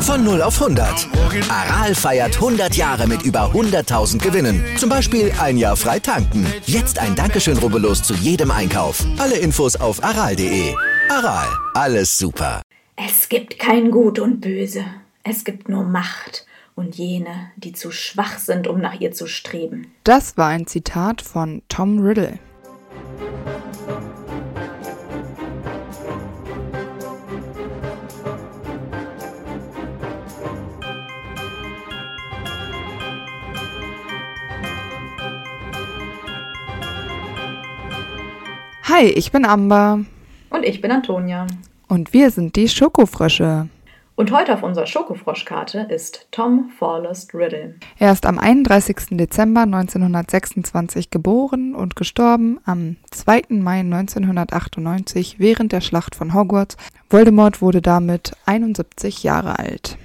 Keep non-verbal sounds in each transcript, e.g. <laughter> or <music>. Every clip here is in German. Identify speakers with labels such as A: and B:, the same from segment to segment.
A: Von 0 auf 100. Aral feiert 100 Jahre mit über 100.000 Gewinnen. Zum Beispiel ein Jahr frei tanken. Jetzt ein Dankeschön, rubbellos zu jedem Einkauf. Alle Infos auf aral.de. Aral, alles super.
B: Es gibt kein Gut und Böse. Es gibt nur Macht und jene, die zu schwach sind, um nach ihr zu streben.
C: Das war ein Zitat von Tom Riddle. Hi, ich bin Amber.
B: Und ich bin Antonia.
C: Und wir sind die Schokofrösche.
B: Und heute auf unserer Schokofroschkarte ist Tom Forrest Riddle.
C: Er ist am 31. Dezember 1926 geboren und gestorben am 2. Mai 1998 während der Schlacht von Hogwarts. Voldemort wurde damit 71 Jahre alt.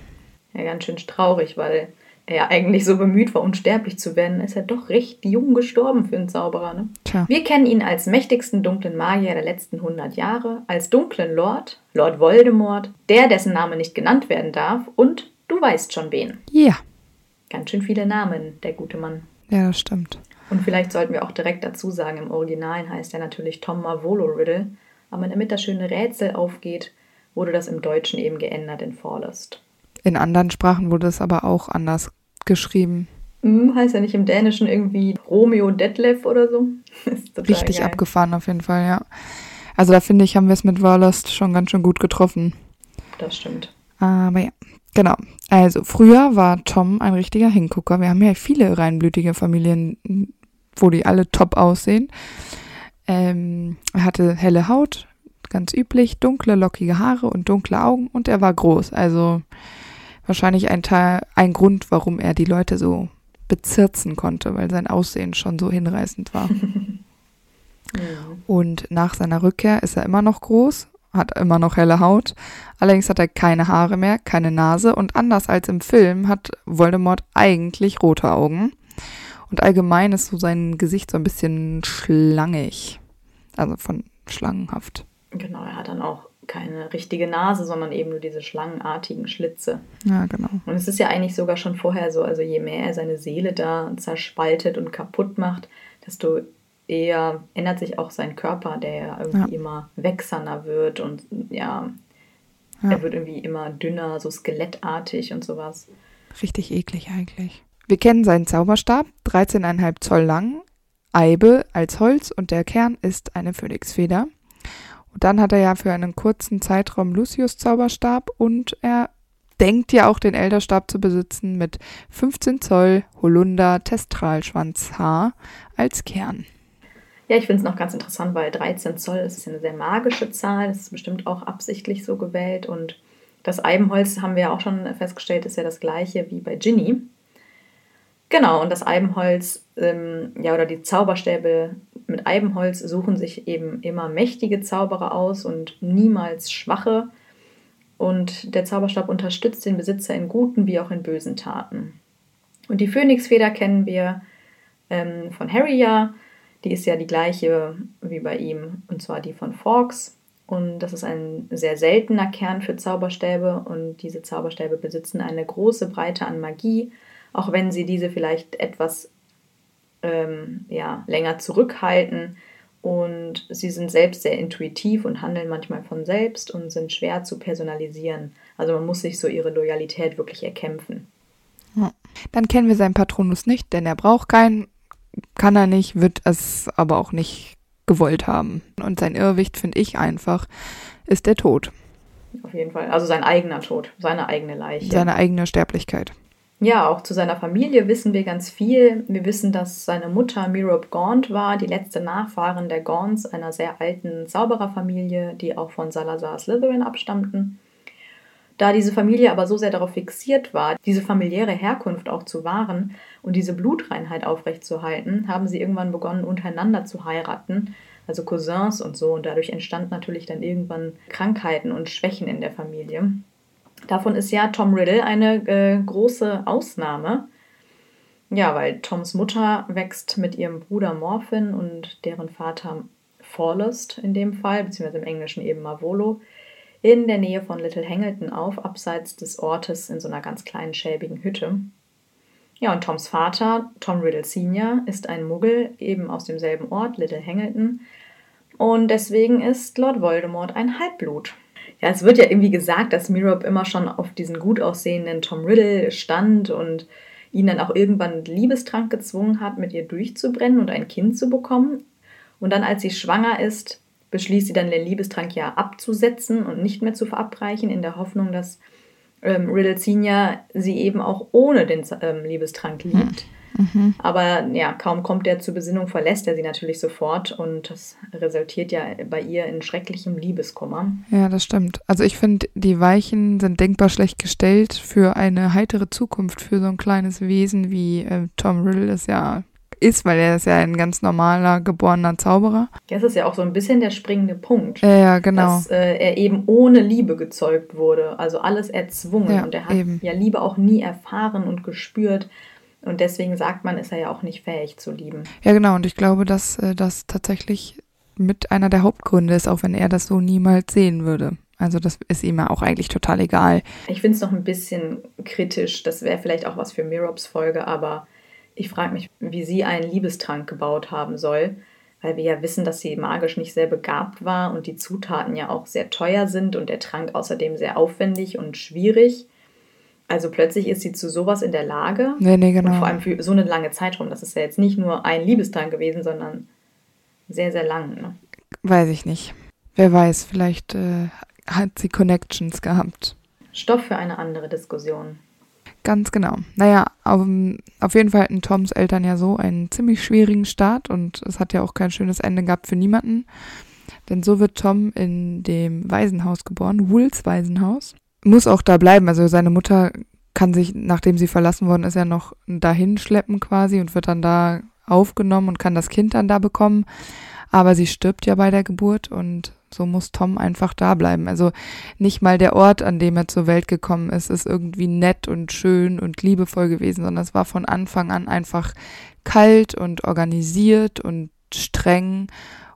B: Ja, ganz schön traurig, weil er ja eigentlich so bemüht war, unsterblich zu werden, ist er doch recht jung gestorben für einen Zauberer. Ne?
C: Tja.
B: Wir kennen ihn als mächtigsten dunklen Magier der letzten 100 Jahre, als dunklen Lord, Lord Voldemort, der, dessen Name nicht genannt werden darf, und du weißt schon wen.
C: Ja,
B: Ganz schön viele Namen, der gute Mann.
C: ja, das stimmt.
B: Und vielleicht sollten wir auch direkt dazu sagen, im Original heißt er natürlich Tom Marvolo Riddle, aber damit das schöne Rätsel aufgeht, wurde das im Deutschen eben geändert in Forrest.
C: In anderen Sprachen wurde es aber auch anders geschrieben.
B: Hm, heißt er nicht im Dänischen irgendwie Romeo Detlef oder so? <laughs>
C: Richtig
B: geil.
C: abgefahren auf jeden Fall, ja. Also da finde ich, haben wir es mit Warlost schon ganz schön gut getroffen.
B: Das stimmt.
C: Aber ja, genau. Also früher war Tom ein richtiger Hingucker. Wir haben ja viele reinblütige Familien, wo die alle top aussehen. Ähm, er hatte helle Haut, ganz üblich, dunkle, lockige Haare und dunkle Augen und er war groß. Also wahrscheinlich ein Teil, ein Grund, warum er die Leute so bezirzen konnte, weil sein Aussehen schon so hinreißend war. <laughs> Und nach seiner Rückkehr ist er immer noch groß, hat immer noch helle Haut. Allerdings hat er keine Haare mehr, keine Nase und anders als im Film hat Voldemort eigentlich rote Augen. Und allgemein ist so sein Gesicht so ein bisschen schlangig. Also von schlangenhaft.
B: Genau, er hat dann auch keine richtige Nase, sondern eben nur diese schlangenartigen Schlitze.
C: Ja, genau.
B: Und es ist ja eigentlich sogar schon vorher so, also je mehr er seine Seele da zerspaltet und kaputt macht, desto eher ändert sich auch sein Körper, der ja irgendwie immer wächserner wird und ja,
C: Ja.
B: er wird irgendwie immer dünner, so skelettartig und sowas.
C: Richtig eklig eigentlich. Wir kennen seinen Zauberstab, 13,5 Zoll lang, Eibe als Holz und der Kern ist eine Phönixfeder. Und dann hat er ja für einen kurzen Zeitraum Lucius Zauberstab und er denkt ja auch den Elderstab zu besitzen mit 15 Zoll Holunder Testralschwanzhaar als Kern.
B: Ja, ich finde es noch ganz interessant, weil 13 Zoll ist eine sehr magische Zahl. Das ist bestimmt auch absichtlich so gewählt. Und das Eibenholz, haben wir ja auch schon festgestellt, ist ja das gleiche wie bei Ginny. Genau, und das Eibenholz, ähm, ja, oder die Zauberstäbe mit Eibenholz suchen sich eben immer mächtige Zauberer aus und niemals schwache. Und der Zauberstab unterstützt den Besitzer in guten wie auch in bösen Taten. Und die Phönixfeder kennen wir ähm, von Harry ja. Die ist ja die gleiche wie bei ihm, und zwar die von Fawkes. Und das ist ein sehr seltener Kern für Zauberstäbe. Und diese Zauberstäbe besitzen eine große Breite an Magie, auch wenn sie diese vielleicht etwas ähm, ja, länger zurückhalten. Und sie sind selbst sehr intuitiv und handeln manchmal von selbst und sind schwer zu personalisieren. Also man muss sich so ihre Loyalität wirklich erkämpfen.
C: Dann kennen wir seinen Patronus nicht, denn er braucht keinen, kann er nicht, wird es aber auch nicht gewollt haben. Und sein Irrwicht, finde ich einfach, ist der Tod,
B: Auf jeden Fall. Also sein eigener Tod, seine eigene Leiche.
C: seine eigene Sterblichkeit.
B: Ja, auch zu seiner Familie wissen wir ganz viel. Wir wissen, dass seine Mutter Merope Gaunt war, die letzte Nachfahrin der Gaunts, einer sehr alten Zaubererfamilie, die auch von Salazar Slytherin abstammten. Da diese Familie aber so sehr darauf fixiert war, diese familiäre Herkunft auch zu wahren und diese Blutreinheit aufrechtzuerhalten, haben sie irgendwann begonnen, untereinander zu heiraten, also Cousins und so. Und dadurch entstanden natürlich dann irgendwann Krankheiten und Schwächen in der Familie. Davon ist ja Tom Riddle eine äh, große Ausnahme. Ja, weil Toms Mutter wächst mit ihrem Bruder Morphin und deren Vater Forlest in dem Fall, beziehungsweise im Englischen eben Marvolo, in der Nähe von Little Hangleton auf, abseits des Ortes in so einer ganz kleinen schäbigen Hütte. Ja, und Toms Vater, Tom Riddle Sr., ist ein Muggel, eben aus demselben Ort, Little Hangleton. Und deswegen ist Lord Voldemort ein Halbblut. Ja, es wird ja irgendwie gesagt, dass Mirab immer schon auf diesen gut aussehenden Tom Riddle stand und ihn dann auch irgendwann Liebestrank gezwungen hat, mit ihr durchzubrennen und ein Kind zu bekommen. Und dann, als sie schwanger ist, beschließt sie dann den Liebestrank ja abzusetzen und nicht mehr zu verabreichen, in der Hoffnung, dass ähm, Riddle Senior sie eben auch ohne den ähm, Liebestrank liebt. Mhm. Aber ja, kaum kommt er zur Besinnung, verlässt er sie natürlich sofort und das resultiert ja bei ihr in schrecklichem Liebeskummer.
C: Ja, das stimmt. Also ich finde, die Weichen sind denkbar schlecht gestellt für eine heitere Zukunft für so ein kleines Wesen wie äh, Tom Riddle ist ja ist, weil er ist ja ein ganz normaler geborener Zauberer.
B: Das ist ja auch so ein bisschen der springende Punkt.
C: Ja, ja genau.
B: Dass äh, er eben ohne Liebe gezeugt wurde, also alles erzwungen ja, und er hat eben. ja Liebe auch nie erfahren und gespürt. Und deswegen sagt man, ist er ja auch nicht fähig zu lieben.
C: Ja, genau. Und ich glaube, dass äh, das tatsächlich mit einer der Hauptgründe ist, auch wenn er das so niemals sehen würde. Also das ist ihm ja auch eigentlich total egal.
B: Ich finde es noch ein bisschen kritisch. Das wäre vielleicht auch was für Mirops Folge, aber ich frage mich, wie sie einen Liebestrank gebaut haben soll, weil wir ja wissen, dass sie magisch nicht sehr begabt war und die Zutaten ja auch sehr teuer sind und der Trank außerdem sehr aufwendig und schwierig. Also plötzlich ist sie zu sowas in der Lage.
C: Nee, nee, genau.
B: Und vor allem für so eine lange Zeitraum. Das ist ja jetzt nicht nur ein Liebestrank gewesen, sondern sehr, sehr lang. Ne?
C: Weiß ich nicht. Wer weiß, vielleicht äh, hat sie Connections gehabt.
B: Stoff für eine andere Diskussion.
C: Ganz genau. Naja, auf, auf jeden Fall hatten Toms Eltern ja so einen ziemlich schwierigen Start und es hat ja auch kein schönes Ende gehabt für niemanden. Denn so wird Tom in dem Waisenhaus geboren, Wools Waisenhaus muss auch da bleiben. Also seine Mutter kann sich, nachdem sie verlassen worden ist, ja noch dahin schleppen quasi und wird dann da aufgenommen und kann das Kind dann da bekommen. Aber sie stirbt ja bei der Geburt und so muss Tom einfach da bleiben. Also nicht mal der Ort, an dem er zur Welt gekommen ist, ist irgendwie nett und schön und liebevoll gewesen, sondern es war von Anfang an einfach kalt und organisiert und streng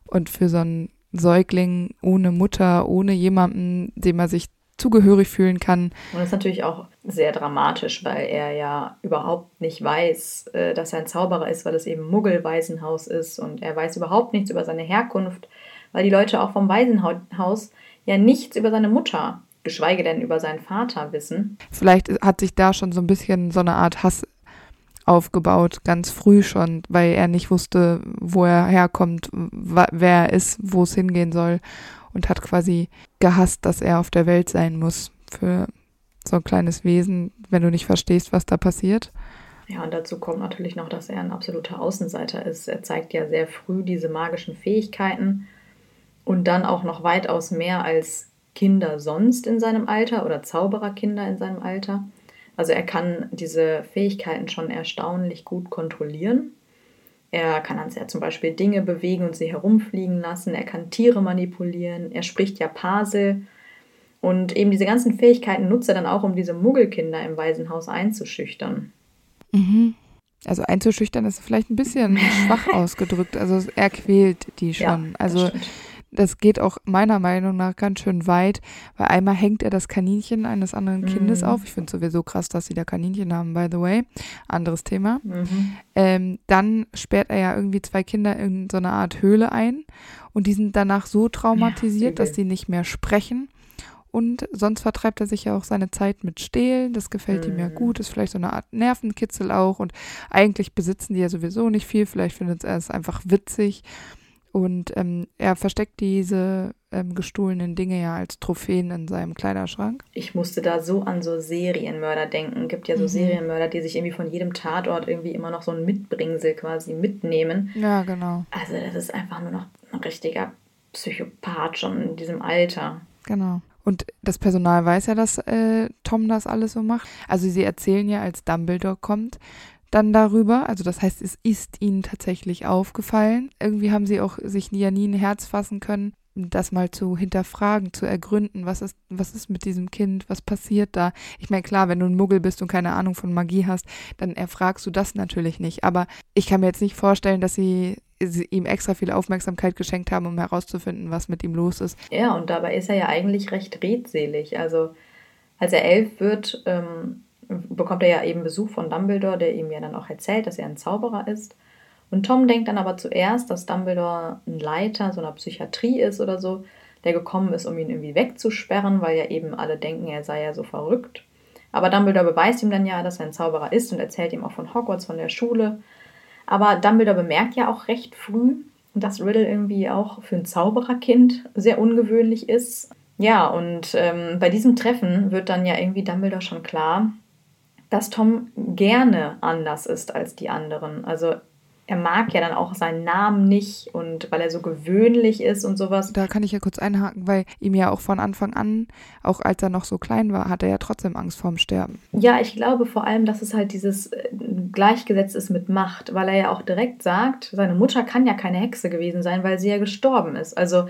C: und für so einen Säugling ohne Mutter, ohne jemanden, dem er sich zugehörig fühlen kann.
B: Und das ist natürlich auch sehr dramatisch, weil er ja überhaupt nicht weiß, äh, dass er ein Zauberer ist, weil es eben Muggelwaisenhaus ist und er weiß überhaupt nichts über seine Herkunft, weil die Leute auch vom Waisenhaus ja nichts über seine Mutter, geschweige denn über seinen Vater wissen.
C: Vielleicht hat sich da schon so ein bisschen so eine Art Hass aufgebaut, ganz früh schon, weil er nicht wusste, wo er herkommt, wer er ist, wo es hingehen soll und hat quasi gehasst, dass er auf der Welt sein muss für so ein kleines Wesen, wenn du nicht verstehst, was da passiert.
B: Ja, und dazu kommt natürlich noch, dass er ein absoluter Außenseiter ist. Er zeigt ja sehr früh diese magischen Fähigkeiten und dann auch noch weitaus mehr als Kinder sonst in seinem Alter oder Zaubererkinder in seinem Alter. Also er kann diese Fähigkeiten schon erstaunlich gut kontrollieren er kann dann sehr zum Beispiel Dinge bewegen und sie herumfliegen lassen. Er kann Tiere manipulieren. Er spricht ja Pasel. Und eben diese ganzen Fähigkeiten nutzt er dann auch, um diese Muggelkinder im Waisenhaus einzuschüchtern.
C: Mhm. Also einzuschüchtern ist vielleicht ein bisschen <laughs> schwach ausgedrückt. Also er quält die schon. Ja, also stimmt das geht auch meiner Meinung nach ganz schön weit, weil einmal hängt er das Kaninchen eines anderen mhm. Kindes auf. Ich finde sowieso krass, dass sie da Kaninchen haben, by the way. Anderes Thema. Mhm. Ähm, dann sperrt er ja irgendwie zwei Kinder in so eine Art Höhle ein und die sind danach so traumatisiert, ja, dass sie nicht mehr sprechen. Und sonst vertreibt er sich ja auch seine Zeit mit Stehlen. Das gefällt mhm. ihm ja mhm. gut. Ist vielleicht so eine Art Nervenkitzel auch. Und eigentlich besitzen die ja sowieso nicht viel. Vielleicht findet er es einfach witzig. Und ähm, er versteckt diese ähm, gestohlenen Dinge ja als Trophäen in seinem Kleiderschrank.
B: Ich musste da so an so Serienmörder denken. Es gibt ja so mhm. Serienmörder, die sich irgendwie von jedem Tatort irgendwie immer noch so ein Mitbringsel quasi mitnehmen.
C: Ja, genau.
B: Also das ist einfach nur noch ein richtiger Psychopath schon in diesem Alter.
C: Genau. Und das Personal weiß ja, dass äh, Tom das alles so macht. Also sie erzählen ja, als Dumbledore kommt, dann darüber. Also das heißt, es ist ihnen tatsächlich aufgefallen. Irgendwie haben sie auch sich ja nie ein Herz fassen können, das mal zu hinterfragen, zu ergründen, was ist, was ist mit diesem Kind, was passiert da. Ich meine, klar, wenn du ein Muggel bist und keine Ahnung von Magie hast, dann erfragst du das natürlich nicht. Aber ich kann mir jetzt nicht vorstellen, dass sie, sie ihm extra viel Aufmerksamkeit geschenkt haben, um herauszufinden, was mit ihm los ist.
B: Ja, und dabei ist er ja eigentlich recht redselig. Also als er elf wird, ähm, bekommt er ja eben Besuch von Dumbledore, der ihm ja dann auch erzählt, dass er ein Zauberer ist. Und Tom denkt dann aber zuerst, dass Dumbledore ein Leiter so einer Psychiatrie ist oder so, der gekommen ist, um ihn irgendwie wegzusperren, weil ja eben alle denken, er sei ja so verrückt. Aber Dumbledore beweist ihm dann ja, dass er ein Zauberer ist und erzählt ihm auch von Hogwarts, von der Schule. Aber Dumbledore bemerkt ja auch recht früh, dass Riddle irgendwie auch für ein Zaubererkind sehr ungewöhnlich ist. Ja, und ähm, bei diesem Treffen wird dann ja irgendwie Dumbledore schon klar, dass Tom gerne anders ist als die anderen. Also er mag ja dann auch seinen Namen nicht und weil er so gewöhnlich ist und sowas.
C: Da kann ich ja kurz einhaken, weil ihm ja auch von Anfang an, auch als er noch so klein war, hat er ja trotzdem Angst vorm Sterben.
B: Ja, ich glaube vor allem, dass es halt dieses äh, Gleichgesetz ist mit Macht, weil er ja auch direkt sagt, seine Mutter kann ja keine Hexe gewesen sein, weil sie ja gestorben ist. Also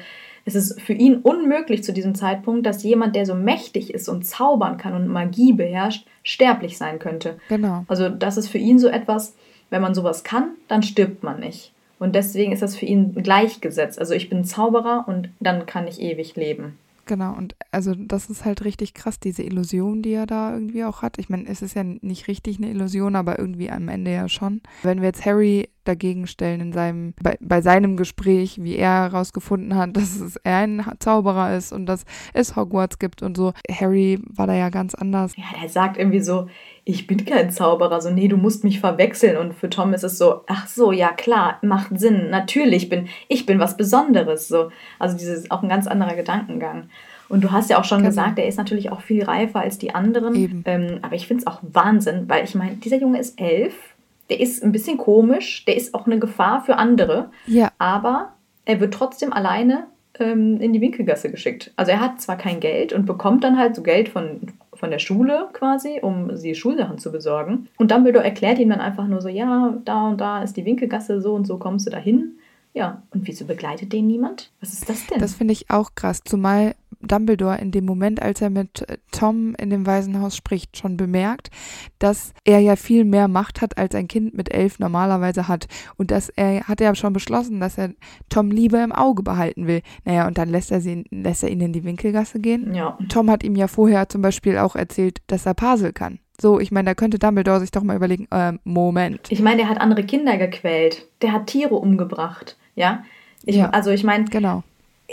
B: es ist für ihn unmöglich zu diesem Zeitpunkt, dass jemand, der so mächtig ist und zaubern kann und Magie beherrscht, sterblich sein könnte. Genau. Also das ist für ihn so etwas, wenn man sowas kann, dann stirbt man nicht. Und deswegen ist das für ihn gleichgesetzt. Also ich bin Zauberer und dann kann ich ewig leben.
C: Genau, und also das ist halt richtig krass, diese Illusion, die er da irgendwie auch hat. Ich meine, es ist ja nicht richtig eine Illusion, aber irgendwie am Ende ja schon. Wenn wir jetzt Harry dagegen stellen in seinem, bei, bei seinem Gespräch, wie er herausgefunden hat, dass es er ein Zauberer ist und dass es Hogwarts gibt und so. Harry war da ja ganz anders.
B: Ja, der sagt irgendwie so, ich bin kein Zauberer, so, nee, du musst mich verwechseln. Und für Tom ist es so, ach so, ja klar, macht Sinn, natürlich bin ich bin was Besonderes. So. Also dieses auch ein ganz anderer Gedankengang. Und du hast ja auch schon genau. gesagt, er ist natürlich auch viel reifer als die anderen. Ähm, aber ich finde es auch Wahnsinn, weil ich meine, dieser Junge ist elf, der ist ein bisschen komisch, der ist auch eine Gefahr für andere. Ja. Aber er wird trotzdem alleine ähm, in die Winkelgasse geschickt. Also er hat zwar kein Geld und bekommt dann halt so Geld von von der Schule quasi, um sie Schulsachen zu besorgen. Und Dumbledore erklärt ihm dann einfach nur so, ja, da und da ist die Winkelgasse, so und so kommst du da hin. Ja, und wieso begleitet den niemand? Was ist das denn?
C: Das finde ich auch krass, zumal Dumbledore in dem Moment, als er mit äh, Tom in dem Waisenhaus spricht, schon bemerkt, dass er ja viel mehr Macht hat, als ein Kind mit elf normalerweise hat. Und dass er hat ja schon beschlossen, dass er Tom lieber im Auge behalten will. Naja, und dann lässt er, sie, lässt er ihn in die Winkelgasse gehen. Ja. Tom hat ihm ja vorher zum Beispiel auch erzählt, dass er Pasel kann. So, ich meine, da könnte Dumbledore sich doch mal überlegen, äh, Moment.
B: Ich meine, der hat andere Kinder gequält. Der hat Tiere umgebracht. Ja. Ich, ja. Also ich meine, genau.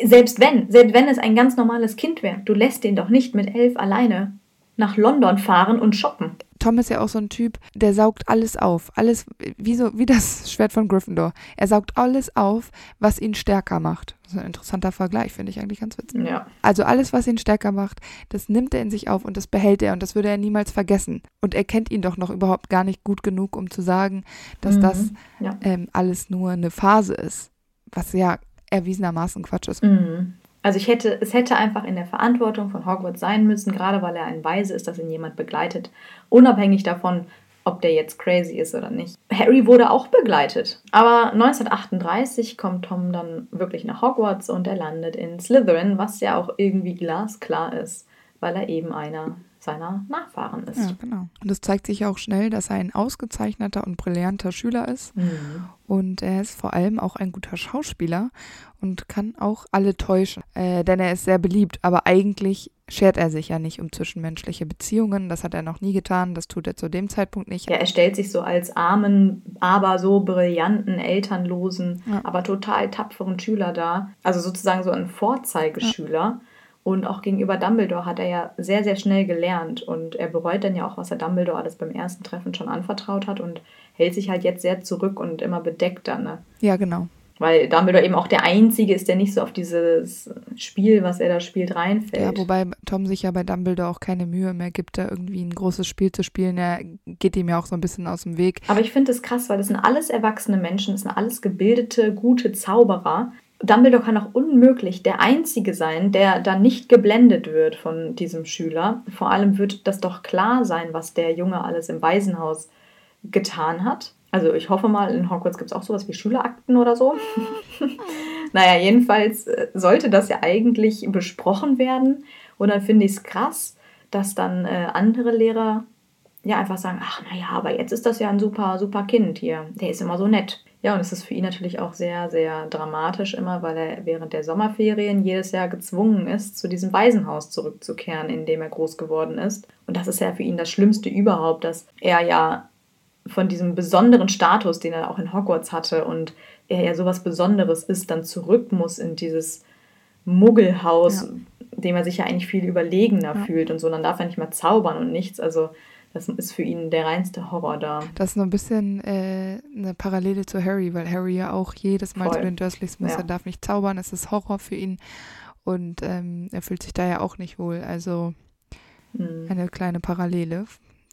B: Selbst wenn, selbst wenn es ein ganz normales Kind wäre, du lässt den doch nicht mit elf alleine nach London fahren und shoppen.
C: Tom ist ja auch so ein Typ, der saugt alles auf. Alles, wie, so, wie das <laughs> Schwert von Gryffindor. Er saugt alles auf, was ihn stärker macht. Das ist ein interessanter Vergleich, finde ich eigentlich ganz witzig. Ja. Also alles, was ihn stärker macht, das nimmt er in sich auf und das behält er und das würde er niemals vergessen. Und er kennt ihn doch noch überhaupt gar nicht gut genug, um zu sagen, dass mhm. das ja. ähm, alles nur eine Phase ist. Was ja erwiesenermaßen Quatsch ist.
B: Mhm. Also ich hätte, es hätte einfach in der Verantwortung von Hogwarts sein müssen, gerade weil er ein Weise ist, dass ihn jemand begleitet, unabhängig davon, ob der jetzt crazy ist oder nicht. Harry wurde auch begleitet. Aber 1938 kommt Tom dann wirklich nach Hogwarts und er landet in Slytherin, was ja auch irgendwie glasklar ist, weil er eben einer seiner Nachfahren ist.
C: Ja, genau. Und es zeigt sich auch schnell, dass er ein ausgezeichneter und brillanter Schüler ist. Mhm. Und er ist vor allem auch ein guter Schauspieler und kann auch alle täuschen. Äh, denn er ist sehr beliebt, aber eigentlich schert er sich ja nicht um zwischenmenschliche Beziehungen. Das hat er noch nie getan. Das tut er zu dem Zeitpunkt nicht.
B: Ja, er stellt sich so als armen, aber so brillanten, elternlosen, ja. aber total tapferen Schüler dar. Also sozusagen so ein Vorzeigeschüler. Ja. Und auch gegenüber Dumbledore hat er ja sehr, sehr schnell gelernt. Und er bereut dann ja auch, was er Dumbledore alles beim ersten Treffen schon anvertraut hat und hält sich halt jetzt sehr zurück und immer bedeckter. Ne?
C: Ja, genau.
B: Weil Dumbledore eben auch der Einzige ist, der nicht so auf dieses Spiel, was er da spielt, reinfällt.
C: Ja, wobei Tom sich ja bei Dumbledore auch keine Mühe mehr gibt, da irgendwie ein großes Spiel zu spielen. Er geht ihm ja auch so ein bisschen aus dem Weg.
B: Aber ich finde es krass, weil das sind alles erwachsene Menschen, das sind alles gebildete, gute Zauberer. Dumbledore kann auch unmöglich der Einzige sein, der da nicht geblendet wird von diesem Schüler. Vor allem wird das doch klar sein, was der Junge alles im Waisenhaus getan hat. Also ich hoffe mal, in Hogwarts gibt es auch sowas wie Schülerakten oder so. <laughs> naja, jedenfalls äh, sollte das ja eigentlich besprochen werden. Und dann finde ich es krass, dass dann äh, andere Lehrer ja einfach sagen, ach naja, aber jetzt ist das ja ein super, super Kind hier. Der ist immer so nett. Ja, und es ist für ihn natürlich auch sehr, sehr dramatisch immer, weil er während der Sommerferien jedes Jahr gezwungen ist, zu diesem Waisenhaus zurückzukehren, in dem er groß geworden ist. Und das ist ja für ihn das Schlimmste überhaupt, dass er ja von diesem besonderen Status, den er auch in Hogwarts hatte und er ja sowas Besonderes ist, dann zurück muss in dieses Muggelhaus, ja. dem er sich ja eigentlich viel überlegener ja. fühlt und so. Dann darf er nicht mehr zaubern und nichts. Also das ist für ihn der reinste Horror da.
C: Das ist noch ein bisschen äh, eine Parallele zu Harry, weil Harry ja auch jedes Mal Voll. zu den Dursleys muss. Ja. Er darf nicht zaubern, es ist Horror für ihn. Und ähm, er fühlt sich da ja auch nicht wohl. Also hm. eine kleine Parallele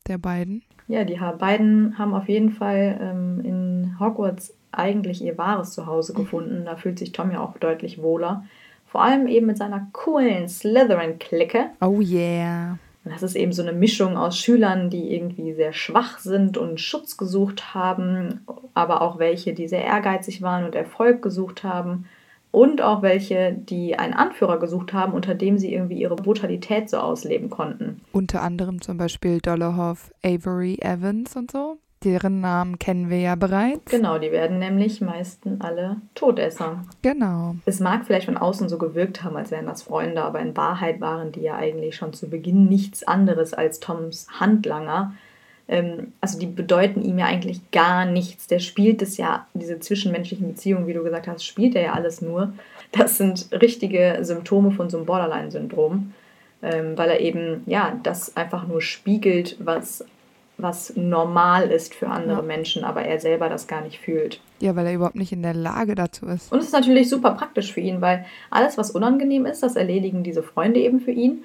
C: der beiden.
B: Ja, die beiden haben auf jeden Fall ähm, in Hogwarts eigentlich ihr wahres Zuhause gefunden. Da fühlt sich Tom ja auch deutlich wohler. Vor allem eben mit seiner coolen Slytherin-Clique.
C: Oh yeah.
B: Und das ist eben so eine Mischung aus Schülern, die irgendwie sehr schwach sind und Schutz gesucht haben, aber auch welche, die sehr ehrgeizig waren und Erfolg gesucht haben. Und auch welche, die einen Anführer gesucht haben, unter dem sie irgendwie ihre Brutalität so ausleben konnten.
C: Unter anderem zum Beispiel Dollarhoff, Avery Evans und so. Deren Namen kennen wir ja bereits.
B: Genau, die werden nämlich meistens alle Todesser.
C: Genau.
B: Es mag vielleicht von außen so gewirkt haben, als wären das Freunde, aber in Wahrheit waren die ja eigentlich schon zu Beginn nichts anderes als Toms Handlanger. Ähm, also die bedeuten ihm ja eigentlich gar nichts. Der spielt es ja, diese zwischenmenschlichen Beziehungen, wie du gesagt hast, spielt er ja alles nur. Das sind richtige Symptome von so einem Borderline-Syndrom. Ähm, weil er eben, ja, das einfach nur spiegelt, was was normal ist für andere ja. Menschen, aber er selber das gar nicht fühlt.
C: Ja, weil er überhaupt nicht in der Lage dazu ist.
B: Und es ist natürlich super praktisch für ihn, weil alles, was unangenehm ist, das erledigen diese Freunde eben für ihn.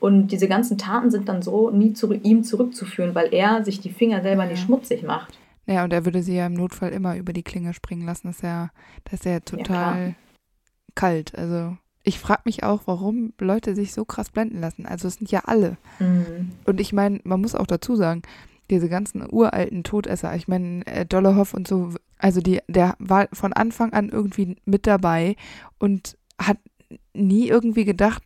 B: Und diese ganzen Taten sind dann so nie zu ihm zurückzuführen, weil er sich die Finger selber ja. nicht schmutzig macht.
C: Ja, und er würde sie ja im Notfall immer über die Klinge springen lassen. Das ist ja, das ist ja total ja, kalt. Also ich frage mich auch, warum Leute sich so krass blenden lassen. Also es sind ja alle. Mhm. Und ich meine, man muss auch dazu sagen, diese ganzen uralten Todesser, ich meine, äh, Dollarhoff und so, also die, der war von Anfang an irgendwie mit dabei und hat nie irgendwie gedacht,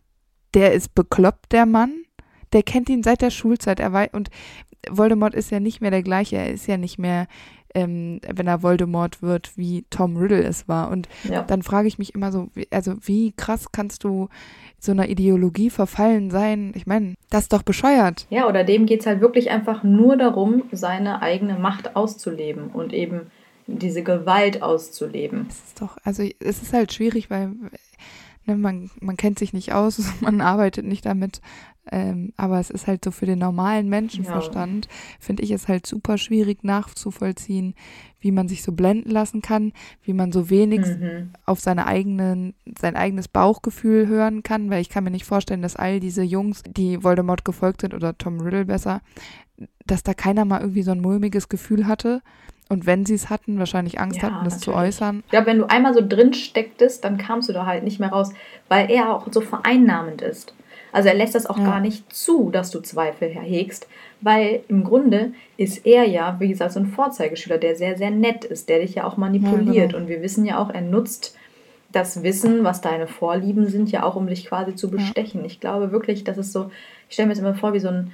C: der ist bekloppt, der Mann. Der kennt ihn seit der Schulzeit. Er war, und Voldemort ist ja nicht mehr der gleiche. Er ist ja nicht mehr ähm, wenn er Voldemort wird, wie Tom Riddle es war. Und ja. dann frage ich mich immer so, also wie krass kannst du so einer Ideologie verfallen sein? Ich meine, das ist doch bescheuert.
B: Ja, oder dem geht es halt wirklich einfach nur darum, seine eigene Macht auszuleben und eben diese Gewalt auszuleben.
C: Es ist doch, also es ist halt schwierig, weil ne, man, man kennt sich nicht aus, <laughs> man arbeitet nicht damit. Ähm, aber es ist halt so für den normalen Menschenverstand, ja. finde ich es halt super schwierig nachzuvollziehen, wie man sich so blenden lassen kann, wie man so wenig mhm. auf seine eigenen, sein eigenes Bauchgefühl hören kann, weil ich kann mir nicht vorstellen, dass all diese Jungs, die Voldemort gefolgt sind, oder Tom Riddle besser, dass da keiner mal irgendwie so ein mulmiges Gefühl hatte. Und wenn sie es hatten, wahrscheinlich Angst ja, hatten, das natürlich. zu äußern.
B: Ich glaube, wenn du einmal so drin stecktest, dann kamst du da halt nicht mehr raus, weil er auch so vereinnahmend ist. Also er lässt das auch ja. gar nicht zu, dass du Zweifel hegst, weil im Grunde ist er ja, wie gesagt, so ein Vorzeigeschüler, der sehr, sehr nett ist, der dich ja auch manipuliert. Ja, genau. Und wir wissen ja auch, er nutzt das Wissen, was deine Vorlieben sind, ja auch, um dich quasi zu bestechen. Ja. Ich glaube wirklich, dass es so, ich stelle mir das immer vor, wie so ein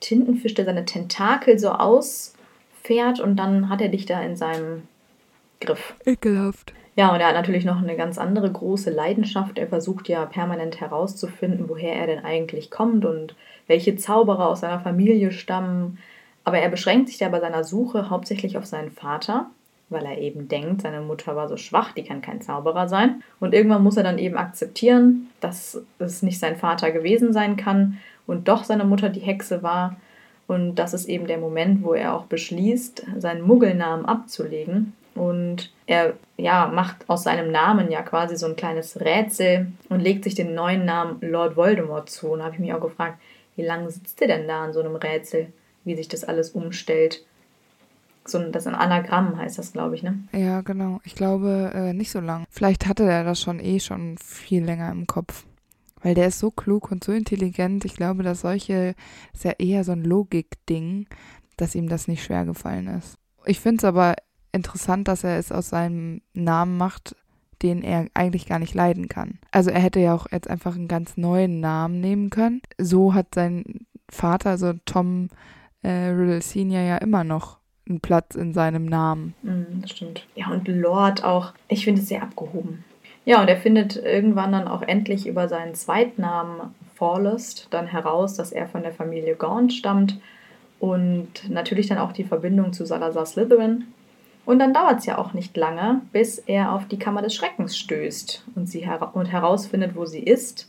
B: Tintenfisch, der seine Tentakel so ausfährt und dann hat er dich da in seinem Griff.
C: Ekelhaft.
B: Ja, und er hat natürlich noch eine ganz andere große Leidenschaft. Er versucht ja permanent herauszufinden, woher er denn eigentlich kommt und welche Zauberer aus seiner Familie stammen. Aber er beschränkt sich ja bei seiner Suche hauptsächlich auf seinen Vater, weil er eben denkt, seine Mutter war so schwach, die kann kein Zauberer sein. Und irgendwann muss er dann eben akzeptieren, dass es nicht sein Vater gewesen sein kann und doch seine Mutter die Hexe war. Und das ist eben der Moment, wo er auch beschließt, seinen Muggelnamen abzulegen und er ja, macht aus seinem Namen ja quasi so ein kleines Rätsel und legt sich den neuen Namen Lord Voldemort zu. Und da habe ich mich auch gefragt, wie lange sitzt er denn da an so einem Rätsel, wie sich das alles umstellt. So, das ist ein Anagramm heißt das, glaube ich, ne?
C: Ja, genau. Ich glaube äh, nicht so lang. Vielleicht hatte er das schon eh schon viel länger im Kopf. Weil der ist so klug und so intelligent. Ich glaube, dass solche ist ja eher so ein Logik-Ding, dass ihm das nicht schwer gefallen ist. Ich finde es aber interessant, dass er es aus seinem Namen macht, den er eigentlich gar nicht leiden kann. Also er hätte ja auch jetzt einfach einen ganz neuen Namen nehmen können. So hat sein Vater, also Tom äh, Riddle Senior, ja immer noch einen Platz in seinem Namen.
B: Mm, das stimmt. Ja, und Lord auch. Ich finde es sehr abgehoben. Ja, und er findet irgendwann dann auch endlich über seinen Zweitnamen Forlest dann heraus, dass er von der Familie Gaunt stammt und natürlich dann auch die Verbindung zu Salazar Slytherin. Und dann dauert es ja auch nicht lange, bis er auf die Kammer des Schreckens stößt und sie hera und herausfindet, wo sie ist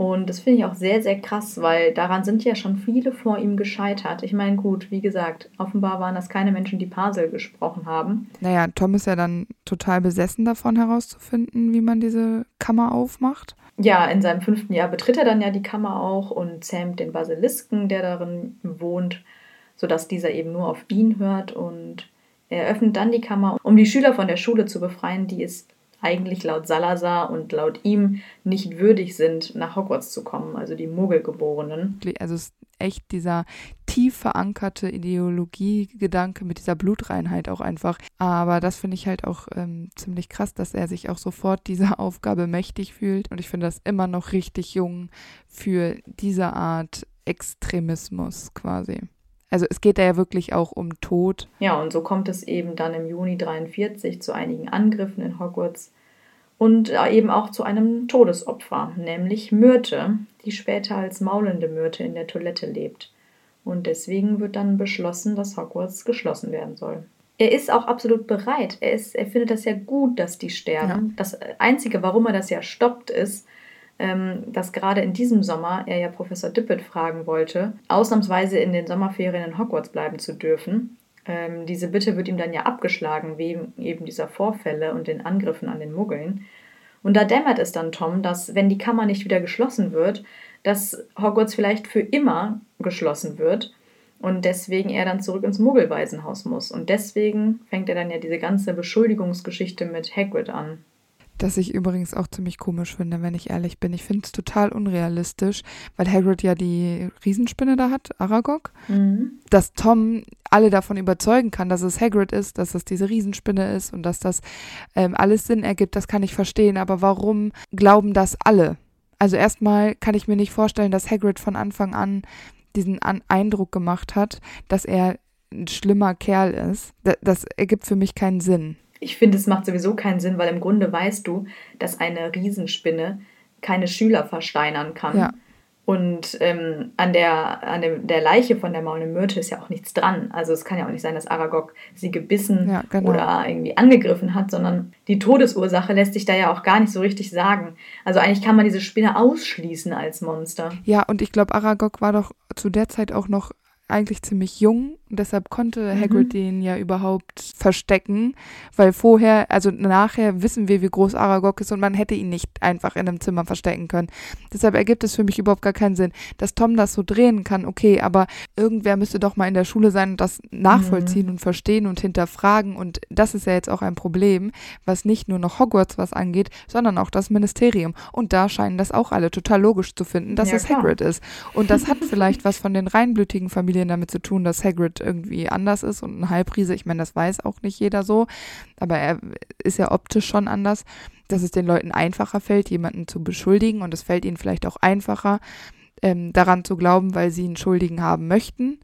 B: und das finde ich auch sehr, sehr krass, weil daran sind ja schon viele vor ihm gescheitert. Ich meine, gut, wie gesagt, offenbar waren das keine Menschen, die Parsel gesprochen haben.
C: Naja, Tom ist ja dann total besessen davon herauszufinden, wie man diese Kammer aufmacht.
B: Ja, in seinem fünften Jahr betritt er dann ja die Kammer auch und zähmt den Basilisken, der darin wohnt, sodass dieser eben nur auf ihn hört und er öffnet dann die Kammer, um die Schüler von der Schule zu befreien, die es eigentlich laut Salazar und laut ihm nicht würdig sind, nach Hogwarts zu kommen, also die Muggelgeborenen.
C: Also es ist echt dieser tief verankerte Ideologiegedanke mit dieser Blutreinheit auch einfach. Aber das finde ich halt auch ähm, ziemlich krass, dass er sich auch sofort dieser <laughs> Aufgabe mächtig fühlt. Und ich finde das immer noch richtig jung für diese Art Extremismus quasi. Also es geht da ja wirklich auch um Tod.
B: Ja, und so kommt es eben dann im Juni 43 zu einigen Angriffen in Hogwarts und äh, eben auch zu einem Todesopfer, nämlich Myrte, die später als maulende Myrte in der Toilette lebt. Und deswegen wird dann beschlossen, dass Hogwarts geschlossen werden soll. Er ist auch absolut bereit. Er, ist, er findet das ja gut, dass die sterben. Ja. Das Einzige, warum er das ja stoppt, ist, dass gerade in diesem Sommer er ja Professor Dippet fragen wollte, ausnahmsweise in den Sommerferien in Hogwarts bleiben zu dürfen. Ähm, diese Bitte wird ihm dann ja abgeschlagen wegen eben dieser Vorfälle und den Angriffen an den Muggeln. Und da dämmert es dann Tom, dass wenn die Kammer nicht wieder geschlossen wird, dass Hogwarts vielleicht für immer geschlossen wird und deswegen er dann zurück ins Muggelwaisenhaus muss. Und deswegen fängt er dann ja diese ganze Beschuldigungsgeschichte mit Hagrid an.
C: Das ich übrigens auch ziemlich komisch finde, wenn ich ehrlich bin. Ich finde es total unrealistisch, weil Hagrid ja die Riesenspinne da hat, Aragog. Mhm. Dass Tom alle davon überzeugen kann, dass es Hagrid ist, dass es diese Riesenspinne ist und dass das ähm, alles Sinn ergibt, das kann ich verstehen. Aber warum glauben das alle? Also erstmal kann ich mir nicht vorstellen, dass Hagrid von Anfang an diesen an Eindruck gemacht hat, dass er ein schlimmer Kerl ist. das, das ergibt für mich keinen Sinn
B: ich finde, es macht sowieso keinen Sinn, weil im Grunde weißt du, dass eine Riesenspinne keine Schüler versteinern kann. Ja. Und ähm, an, der, an dem, der Leiche von der maulenden Myrte ist ja auch nichts dran. Also es kann ja auch nicht sein, dass Aragog sie gebissen ja, genau. oder irgendwie angegriffen hat, sondern die Todesursache lässt sich da ja auch gar nicht so richtig sagen. Also eigentlich kann man diese Spinne ausschließen als Monster.
C: Ja, und ich glaube, Aragog war doch zu der Zeit auch noch eigentlich ziemlich jung deshalb konnte Hagrid mhm. den ja überhaupt verstecken, weil vorher, also nachher wissen wir, wie groß Aragog ist und man hätte ihn nicht einfach in einem Zimmer verstecken können. Deshalb ergibt es für mich überhaupt gar keinen Sinn. Dass Tom das so drehen kann, okay, aber irgendwer müsste doch mal in der Schule sein und das nachvollziehen mhm. und verstehen und hinterfragen und das ist ja jetzt auch ein Problem, was nicht nur noch Hogwarts was angeht, sondern auch das Ministerium und da scheinen das auch alle total logisch zu finden, dass ja, es klar. Hagrid ist. Und das hat <laughs> vielleicht was von den reinblütigen Familien damit zu tun, dass Hagrid irgendwie anders ist und ein Halbriese, ich meine, das weiß auch nicht jeder so, aber er ist ja optisch schon anders, dass es den Leuten einfacher fällt, jemanden zu beschuldigen und es fällt ihnen vielleicht auch einfacher, ähm, daran zu glauben, weil sie einen Schuldigen haben möchten.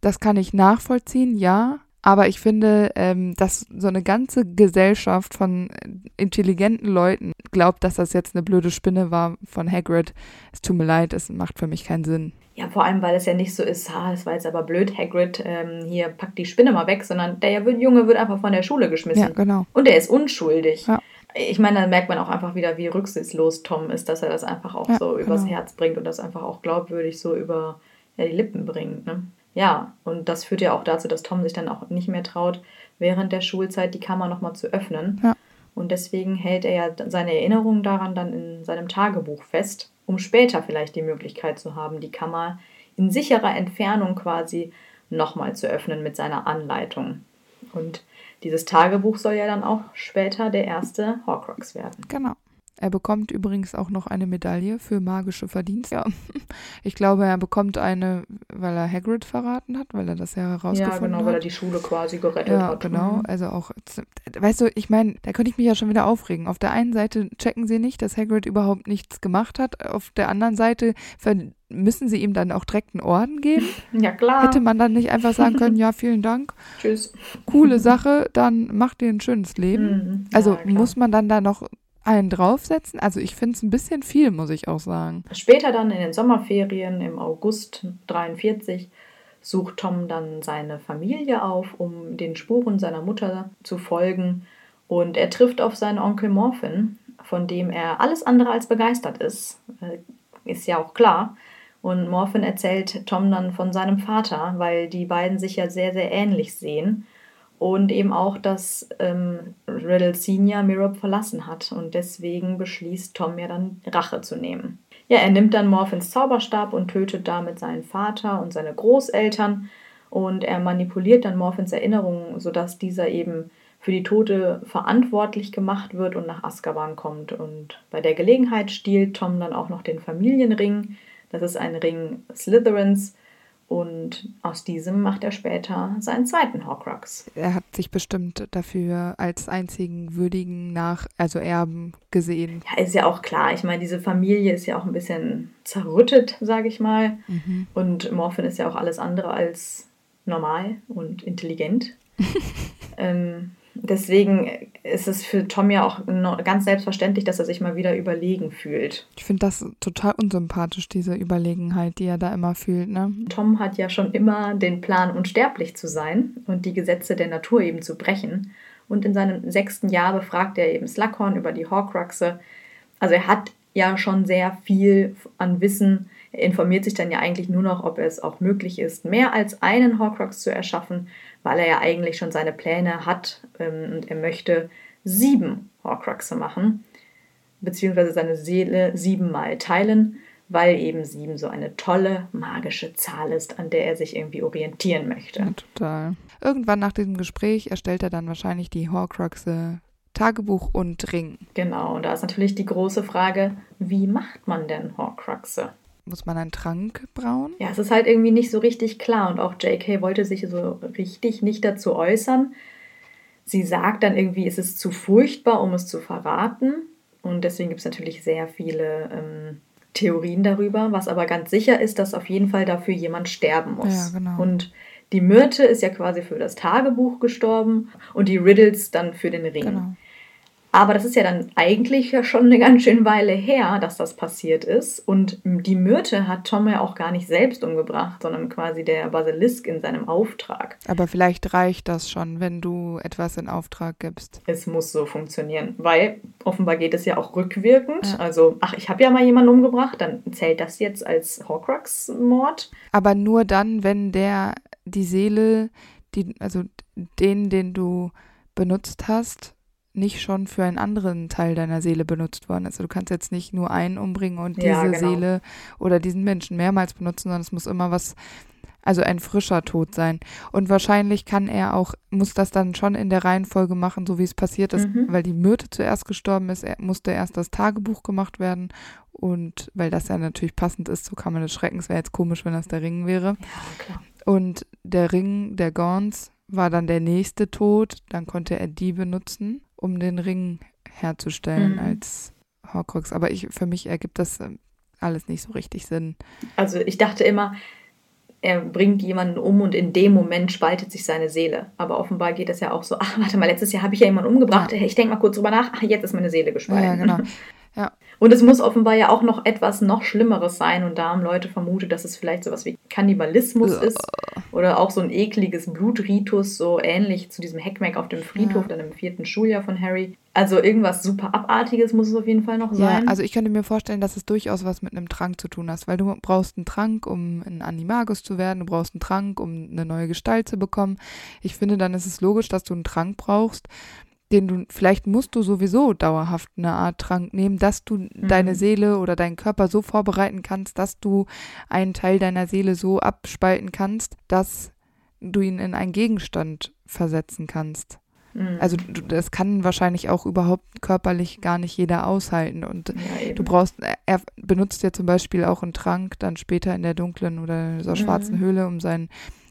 C: Das kann ich nachvollziehen, ja. Aber ich finde, ähm, dass so eine ganze Gesellschaft von intelligenten Leuten glaubt, dass das jetzt eine blöde Spinne war von Hagrid. Es tut mir leid, es macht für mich keinen Sinn.
B: Ja, vor allem, weil es ja nicht so ist, ha, das war jetzt aber blöd, Hagrid, ähm, hier packt die Spinne mal weg, sondern der Junge wird einfach von der Schule geschmissen. Ja, genau. Und er ist unschuldig. Ja. Ich meine, da merkt man auch einfach wieder, wie rücksichtslos Tom ist, dass er das einfach auch ja, so übers genau. Herz bringt und das einfach auch glaubwürdig so über ja, die Lippen bringt. Ne? Ja, und das führt ja auch dazu, dass Tom sich dann auch nicht mehr traut, während der Schulzeit die Kammer nochmal zu öffnen. Ja. Und deswegen hält er ja seine Erinnerungen daran dann in seinem Tagebuch fest um später vielleicht die Möglichkeit zu haben, die Kammer in sicherer Entfernung quasi nochmal zu öffnen mit seiner Anleitung. Und dieses Tagebuch soll ja dann auch später der erste Horcrux werden.
C: Genau. Er bekommt übrigens auch noch eine Medaille für magische Verdienste. Ja. <laughs> Ich glaube, er bekommt eine, weil er Hagrid verraten hat, weil er das ja herausgefunden hat. Ja, genau, hat.
B: weil er die Schule quasi gerettet
C: ja,
B: hat.
C: Ja, genau. Mhm. Also auch, weißt du, ich meine, da könnte ich mich ja schon wieder aufregen. Auf der einen Seite checken sie nicht, dass Hagrid überhaupt nichts gemacht hat. Auf der anderen Seite müssen sie ihm dann auch direkt einen Orden geben. <laughs>
B: Ja, klar.
C: Hätte man dann nicht einfach sagen können, <laughs> ja, vielen Dank.
B: Tschüss.
C: Coole Sache, dann macht dir ein schönes Leben. Mhm. Ja, also klar. muss man dann da noch einen draufsetzen? Also ich finde es ein bisschen viel, muss ich auch sagen.
B: Später dann in den Sommerferien im August 43 sucht Tom dann seine Familie auf, um den Spuren seiner Mutter zu folgen. Und er trifft auf seinen Onkel Morphin, von dem er alles andere als begeistert ist. Äh, ist ja auch klar. Und Morphin erzählt Tom dann von seinem Vater, weil die beiden sich ja sehr, sehr ähnlich sehen und eben auch, dass ähm, Riddle Senior Mirob verlassen hat und deswegen beschließt Tom ja dann Rache zu nehmen. Ja, er nimmt dann Morphins Zauberstab und tötet damit seinen Vater und seine Großeltern und er manipuliert dann Morphins Erinnerungen, sodass dieser eben für die Tote verantwortlich gemacht wird und nach Azkaban kommt. Und bei der Gelegenheit stiehlt Tom dann auch noch den Familienring. Das ist ein Ring Slytherins, und aus diesem macht er später seinen zweiten Horcrux.
C: Er hat sich bestimmt dafür als einzigen würdigen nach, also Erben gesehen.
B: Ja, ist ja auch klar. Ich meine, diese Familie ist ja auch ein bisschen zerrüttet, sage ich mal. Mhm. Und Morphin ist ja auch alles andere als normal und intelligent. <laughs> ähm, deswegen ist es für Tom ja auch ganz selbstverständlich, dass er sich mal wieder überlegen fühlt.
C: Ich finde das total unsympathisch, diese Überlegenheit, die er da immer fühlt. Ne?
B: Tom hat ja schon immer den Plan, unsterblich zu sein und die Gesetze der Natur eben zu brechen. Und in seinem sechsten Jahr befragt er eben Slughorn über die Horcruxe. Also er hat ja schon sehr viel an Wissen. Er informiert sich dann ja eigentlich nur noch, ob es auch möglich ist, mehr als einen Horcrux zu erschaffen weil er ja eigentlich schon seine Pläne hat ähm, und er möchte sieben Horcruxe machen, beziehungsweise seine Seele siebenmal teilen, weil eben sieben so eine tolle magische Zahl ist, an der er sich irgendwie orientieren möchte.
C: Ja, total. Irgendwann nach diesem Gespräch erstellt er dann wahrscheinlich die Horcruxe Tagebuch und Ring.
B: Genau, und da ist natürlich die große Frage, wie macht man denn Horcruxe?
C: Muss man einen Trank brauen?
B: Ja, es ist halt irgendwie nicht so richtig klar und auch JK wollte sich so richtig nicht dazu äußern. Sie sagt dann irgendwie, es ist zu furchtbar, um es zu verraten. Und deswegen gibt es natürlich sehr viele ähm, Theorien darüber. Was aber ganz sicher ist, dass auf jeden Fall dafür jemand sterben muss.
C: Ja, genau.
B: Und die Myrte ist ja quasi für das Tagebuch gestorben und die Riddles dann für den Ring. Genau. Aber das ist ja dann eigentlich ja schon eine ganz schön Weile her, dass das passiert ist. Und die Myrte hat Tom ja auch gar nicht selbst umgebracht, sondern quasi der Basilisk in seinem Auftrag.
C: Aber vielleicht reicht das schon, wenn du etwas in Auftrag gibst.
B: Es muss so funktionieren, weil offenbar geht es ja auch rückwirkend. Ja. Also, ach, ich habe ja mal jemanden umgebracht, dann zählt das jetzt als Horcrux-Mord.
C: Aber nur dann, wenn der die Seele, die, also den, den du benutzt hast, nicht schon für einen anderen Teil deiner Seele benutzt worden ist. Also du kannst jetzt nicht nur einen umbringen und diese ja, genau. Seele oder diesen Menschen mehrmals benutzen, sondern es muss immer was, also ein frischer Tod sein. Und wahrscheinlich kann er auch, muss das dann schon in der Reihenfolge machen, so wie es passiert ist, mhm. weil die Myrte zuerst gestorben ist, er, musste erst das Tagebuch gemacht werden. Und weil das ja natürlich passend ist, so kann man des Schreckens, wäre jetzt komisch, wenn das der Ring wäre.
B: Ja, klar.
C: Und der Ring der Gorns war dann der nächste Tod, dann konnte er die benutzen um den Ring herzustellen mhm. als Horcrux. Aber ich, für mich ergibt das ähm, alles nicht so richtig Sinn.
B: Also ich dachte immer, er bringt jemanden um und in dem Moment spaltet sich seine Seele. Aber offenbar geht es ja auch so, ach, warte mal, letztes Jahr habe ich ja jemanden umgebracht. Ja. Ich denke mal kurz drüber nach, ach, jetzt ist meine Seele gespalten.
C: Ja, genau. <laughs>
B: Und es muss offenbar ja auch noch etwas noch Schlimmeres sein. Und da haben Leute vermutet, dass es vielleicht sowas wie Kannibalismus ist. Oder auch so ein ekliges Blutritus, so ähnlich zu diesem Heckmeck auf dem Friedhof, ja. dann im vierten Schuljahr von Harry. Also irgendwas super Abartiges muss es auf jeden Fall noch sein.
C: Ja, also ich könnte mir vorstellen, dass es durchaus was mit einem Trank zu tun hat, weil du brauchst einen Trank, um ein Animagus zu werden, du brauchst einen Trank, um eine neue Gestalt zu bekommen. Ich finde, dann ist es logisch, dass du einen Trank brauchst, den du, vielleicht musst du sowieso dauerhaft eine Art Trank nehmen, dass du mhm. deine Seele oder deinen Körper so vorbereiten kannst, dass du einen Teil deiner Seele so abspalten kannst, dass du ihn in einen Gegenstand versetzen kannst.
B: Mhm.
C: Also du, das kann wahrscheinlich auch überhaupt körperlich gar nicht jeder aushalten. Und
B: ja,
C: du brauchst, er benutzt ja zum Beispiel auch einen Trank dann später in der dunklen oder so schwarzen
B: Mhm.
C: Höhle, um seinen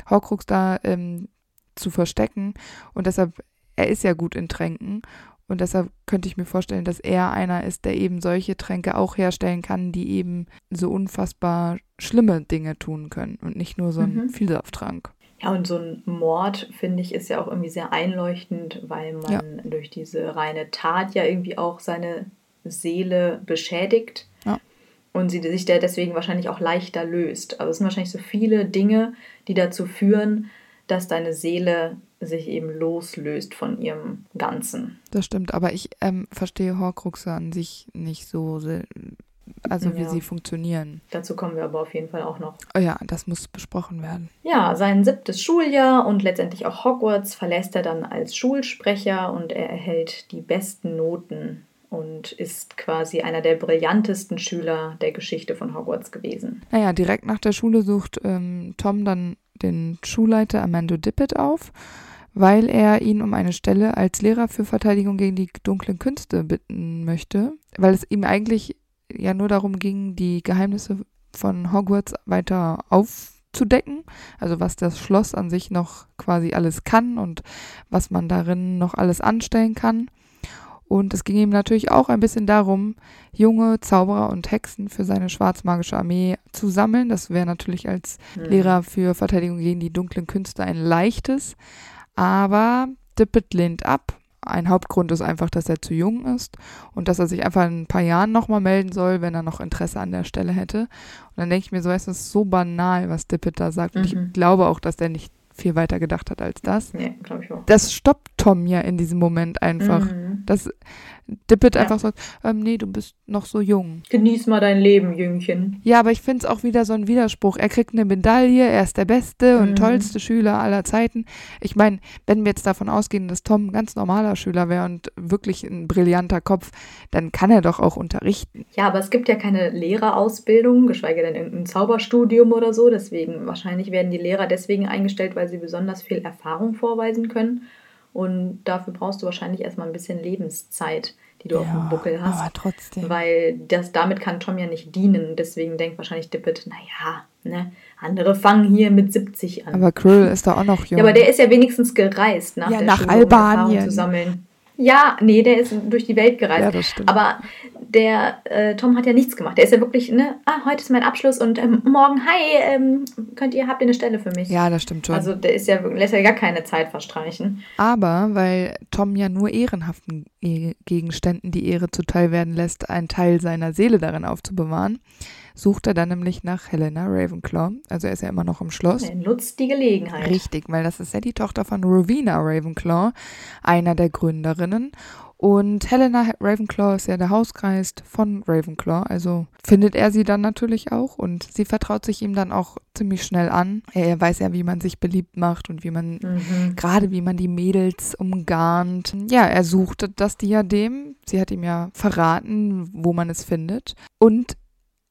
C: Horcrux da ähm, zu verstecken. Und deshalb, er ist ja gut in Tränken. Und deshalb könnte ich mir vorstellen, dass er einer ist, der eben solche Tränke auch herstellen kann, die eben so unfassbar schlimme Dinge tun können und nicht nur so ein
B: Mhm.
C: Vielsafttrank.
B: Ja, und so ein Mord, finde ich, ist ja auch irgendwie sehr einleuchtend, weil man
C: Ja.
B: durch diese reine Tat ja irgendwie auch seine Seele beschädigt.
C: Ja.
B: Und sie sich da deswegen wahrscheinlich auch leichter löst. Also es sind wahrscheinlich so viele Dinge, die dazu führen, dass deine Seele sich eben loslöst von ihrem Ganzen.
C: Das stimmt, aber ich ähm, verstehe Horcruxe an sich nicht so, also wie
B: Ja.
C: sie funktionieren.
B: Dazu kommen wir aber auf jeden Fall auch noch.
C: Oh ja, das muss besprochen werden.
B: Ja, sein siebtes Schuljahr und letztendlich auch Hogwarts verlässt er dann als Schulsprecher und er erhält die besten Noten und ist quasi einer der brillantesten Schüler der Geschichte von Hogwarts gewesen.
C: Naja, direkt nach der Schule sucht ähm, Tom dann den Schulleiter Amando Dippet auf, weil er ihn um eine Stelle als Lehrer für Verteidigung gegen die dunklen Künste bitten möchte, weil es ihm eigentlich ja nur darum ging, die Geheimnisse von Hogwarts weiter aufzudecken, also was das Schloss an sich noch quasi alles kann und was man darin noch alles anstellen kann. Und es ging ihm natürlich auch ein bisschen darum, junge Zauberer und Hexen für seine schwarzmagische Armee zu sammeln. Das wäre natürlich als
B: Hm.
C: Lehrer für Verteidigung gegen die dunklen Künste ein leichtes. Aber Dippet lehnt ab. Ein Hauptgrund ist einfach, dass er zu jung ist und dass er sich einfach in ein paar Jahren nochmal melden soll, wenn er noch Interesse an der Stelle hätte. Und dann denke ich mir so, es ist so banal, was Dippet da sagt. Und
B: Mhm.
C: ich glaube auch, dass er nicht viel weiter gedacht hat als das.
B: Nee, glaube ich auch.
C: Das stoppt Tom ja in diesem Moment einfach.
B: Mhm.
C: Dass Dippet
B: Ja.
C: einfach sagt, ähm, nee, du bist noch so jung.
B: Genieß mal dein Leben, Jüngchen.
C: Ja, aber ich finde es auch wieder so ein Widerspruch. Er kriegt eine Medaille, er ist der beste und
B: Mhm.
C: tollste Schüler aller Zeiten. Ich meine, wenn wir jetzt davon ausgehen, dass Tom ein ganz normaler Schüler wäre und wirklich ein brillanter Kopf, dann kann er doch auch unterrichten.
B: Ja, aber es gibt ja keine Lehrerausbildung, geschweige denn irgendein Zauberstudium oder so. Deswegen, wahrscheinlich werden die Lehrer deswegen eingestellt, weil sie besonders viel Erfahrung vorweisen können. Und dafür brauchst du wahrscheinlich erstmal ein bisschen Lebenszeit, die du auf dem Buckel hast.
C: aber trotzdem.
B: Weil das, damit kann Tom ja nicht dienen. Deswegen denkt wahrscheinlich Dippet, naja, ne, andere fangen hier mit 70 an.
C: Aber Krill ist da auch noch jung.
B: ja, aber der ist ja wenigstens gereist nach
C: Ja,
B: der
C: nach
B: Schule, um
C: Albanien.
B: zu sammeln. Ja, nee, der ist durch die Welt gereist.
C: Ja, das stimmt.
B: Aber der äh, Tom hat ja nichts gemacht. Der ist ja wirklich, ne, ah, heute ist mein Abschluss und ähm, morgen, hi, ähm, könnt ihr, habt ihr eine Stelle für mich?
C: ja, das stimmt schon.
B: Also der ist ja, lässt ja gar keine Zeit verstreichen.
C: Aber weil Tom ja nur ehrenhaften E- Gegenständen die Ehre zuteil werden lässt, einen Teil seiner Seele darin aufzubewahren, sucht er dann nämlich nach Helena Ravenclaw. Also er ist ja immer noch im Schloss.
B: Er nutzt die Gelegenheit.
C: Richtig, weil das ist ja die Tochter von Rowena Ravenclaw, einer der Gründerinnen. Und Helena Ravenclaw ist ja der Hausgeist von Ravenclaw, also findet er sie dann natürlich auch und sie vertraut sich ihm dann auch ziemlich schnell an. Er weiß ja, wie man sich beliebt macht und wie man
B: Mhm.
C: gerade wie man die Mädels umgarnt. Ja, er suchte das Diadem. Sie hat ihm ja verraten, wo man es findet. Und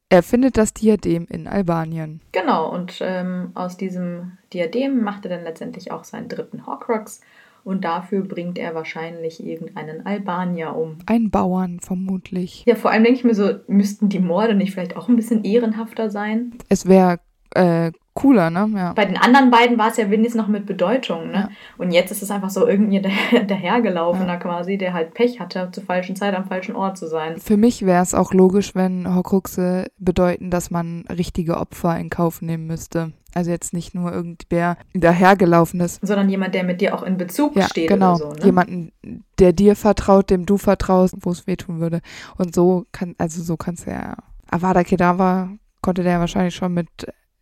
C: er findet das Diadem in Albanien.
B: Genau, und ähm, aus diesem Diadem macht er dann letztendlich auch seinen dritten Horcrux. Und dafür bringt er wahrscheinlich irgendeinen Albanier um.
C: Ein Bauern vermutlich.
B: Ja, vor allem denke ich mir so, müssten die Morde nicht vielleicht auch ein bisschen ehrenhafter sein?
C: Es wäre äh, cooler, ne? Ja.
B: Bei den anderen beiden war es ja wenigstens noch mit Bedeutung, ne?
C: Ja.
B: Und jetzt ist es einfach so irgendein <laughs> daher- dahergelaufener quasi, der halt Pech hatte, zur falschen Zeit am falschen Ort zu sein.
C: Für mich wäre es auch logisch, wenn Horcruxe bedeuten, dass man richtige Opfer in Kauf nehmen müsste. Also jetzt nicht nur irgendwer dahergelaufenes.
B: Sondern jemand, der mit dir auch in Bezug
C: Ja,
B: steht
C: genau.
B: oder so, ne?
C: Jemanden, der dir vertraut, dem du vertraust, wo es wehtun würde. Und so kann, also so kannst du ja. Avada Kedavra konnte der wahrscheinlich schon mit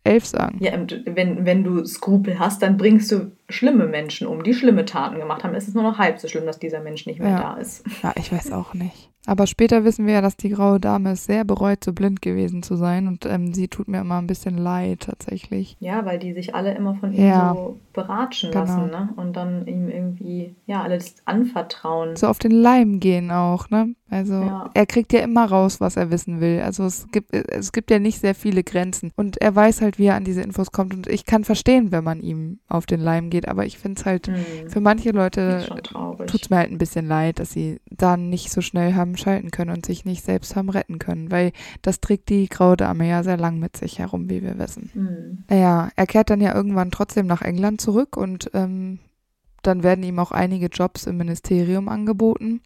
C: elf sagen.
B: Ja, wenn, wenn du Skrupel hast, dann bringst du schlimme Menschen um, die schlimme Taten gemacht haben. Es ist nur noch halb so schlimm, dass dieser Mensch nicht mehr
C: Ja.
B: da ist.
C: Ja, ich weiß auch nicht. Aber später wissen wir ja, dass die graue Dame es sehr bereut, so blind gewesen zu sein. Und ähm, sie tut mir immer ein bisschen leid, tatsächlich.
B: Ja, weil die sich alle immer von ihm
C: Ja.
B: so beratschen
C: Genau.
B: lassen, ne? Und dann ihm irgendwie, ja, alles anvertrauen.
C: So auf den Leim gehen auch, ne? Also
B: Ja.
C: er kriegt ja immer raus, was er wissen will. Also es gibt, es gibt ja nicht sehr viele Grenzen. Und er weiß halt, wie er an diese Infos kommt. Und ich kann verstehen, wenn man ihm auf den Leim geht. aber ich finde es halt,
B: Hm.
C: für manche Leute tut es mir halt ein bisschen leid, dass sie da nicht so schnell haben schalten können und sich nicht selbst haben retten können, weil das trägt die Graue Dame ja sehr lang mit sich herum, wie wir wissen.
B: Hm.
C: Naja, er kehrt dann ja irgendwann trotzdem nach England zurück und ähm, dann werden ihm auch einige Jobs im Ministerium angeboten.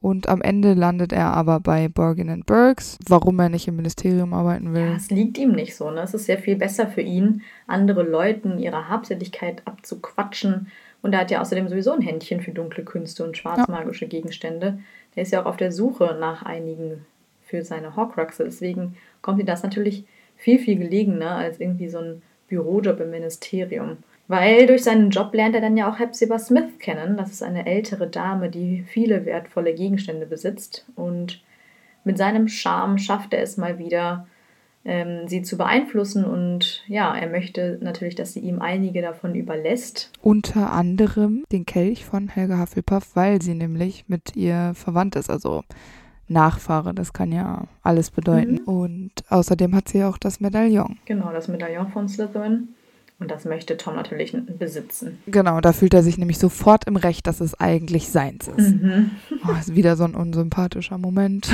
C: Und am Ende landet er aber bei Bergen Burks, warum er nicht im Ministerium arbeiten
B: Ja,
C: will.
B: es liegt ihm nicht so. Ne? Es ist sehr viel besser für ihn, andere Leuten ihre Habseligkeit abzuquatschen. Und er hat ja außerdem sowieso ein Händchen für dunkle Künste und schwarzmagische Gegenstände. Der ist ja auch auf der Suche nach einigen für seine Horcruxe. Deswegen kommt ihm das natürlich viel, viel gelegener als irgendwie so ein Bürojob im Ministerium. Weil durch seinen Job lernt er dann ja auch Hepzibah Smith kennen. Das ist eine ältere Dame, die viele wertvolle Gegenstände besitzt. Und mit seinem Charme schafft er es mal wieder, ähm, sie zu beeinflussen. Und ja, er möchte natürlich, dass sie ihm einige davon überlässt.
C: Unter anderem den Kelch von Helga Hufflepuff, weil sie nämlich mit ihr verwandt ist, also Nachfahre, das kann ja alles bedeuten. Und außerdem hat sie auch das Medaillon.
B: Genau, das Medaillon von Slytherin. Und das möchte Tom natürlich besitzen.
C: Genau, da fühlt er sich nämlich sofort im Recht, dass es eigentlich seins ist.
B: Mhm.
C: Oh, ist wieder so ein unsympathischer Moment.